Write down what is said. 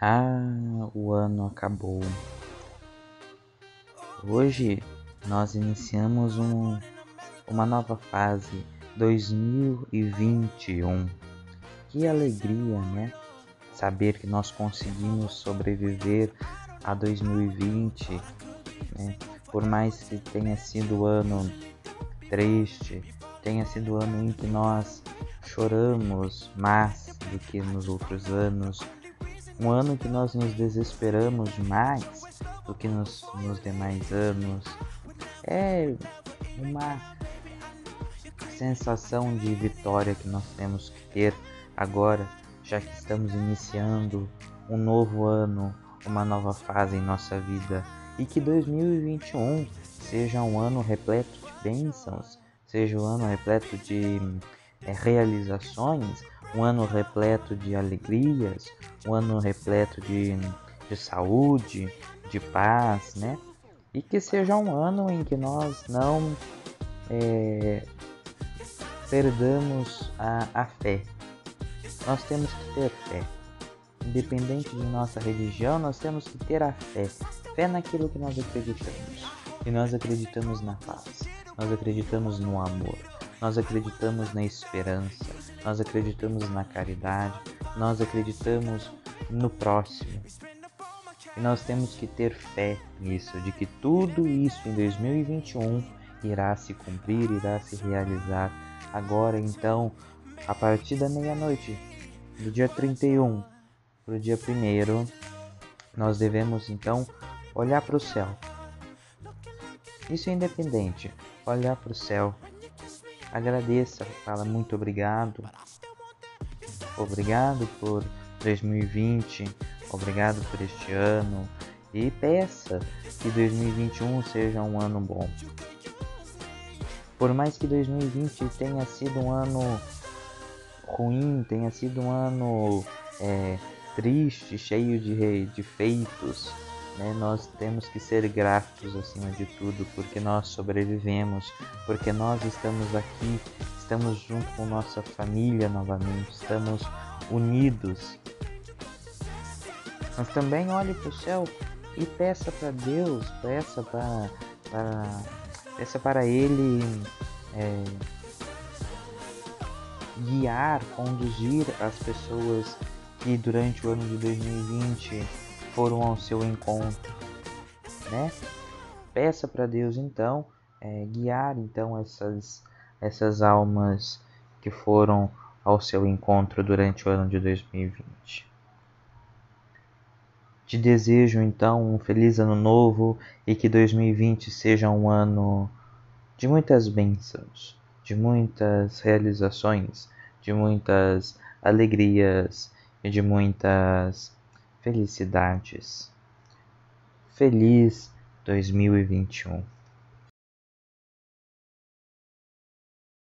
Ah, o ano acabou. Hoje nós iniciamos um, uma nova fase 2021. Que alegria, né? Saber que nós conseguimos sobreviver a 2020, né? Por mais que tenha sido ano triste, tenha sido ano em que nós choramos mais do que nos outros anos, um ano que nós nos desesperamos mais do que nos, nos demais anos. É uma sensação de vitória que nós temos que ter agora, já que estamos iniciando um novo ano, uma nova fase em nossa vida e que 2021 seja um ano repleto de bênçãos, seja um ano repleto de é, realizações, um ano repleto de alegrias, um ano repleto de, de saúde, de paz, né? E que seja um ano em que nós não é, perdamos a, a fé. Nós temos que ter fé. Independente de nossa religião, nós temos que ter a fé. Fé naquilo que nós acreditamos. E nós acreditamos na paz. Nós acreditamos no amor. Nós acreditamos na esperança, nós acreditamos na caridade, nós acreditamos no próximo. E nós temos que ter fé nisso, de que tudo isso em 2021 irá se cumprir, irá se realizar. Agora, então, a partir da meia-noite, do dia 31 para o dia 1, nós devemos então olhar para o céu. Isso é independente, olhar para o céu agradeça, fala muito obrigado. Obrigado por 2020, obrigado por este ano e peça que 2021 seja um ano bom. Por mais que 2020 tenha sido um ano ruim, tenha sido um ano é, triste, cheio de defeitos, né? Nós temos que ser gratos acima de tudo, porque nós sobrevivemos, porque nós estamos aqui, estamos junto com nossa família novamente, estamos unidos. Mas também olhe para o céu e peça para Deus, peça para, para, peça para Ele é, guiar, conduzir as pessoas que durante o ano de 2020 foram ao seu encontro, né? Peça para Deus então é, guiar então essas essas almas que foram ao seu encontro durante o ano de 2020. Te desejo então um feliz ano novo e que 2020 seja um ano de muitas bênçãos, de muitas realizações, de muitas alegrias e de muitas felicidades. Feliz 2021.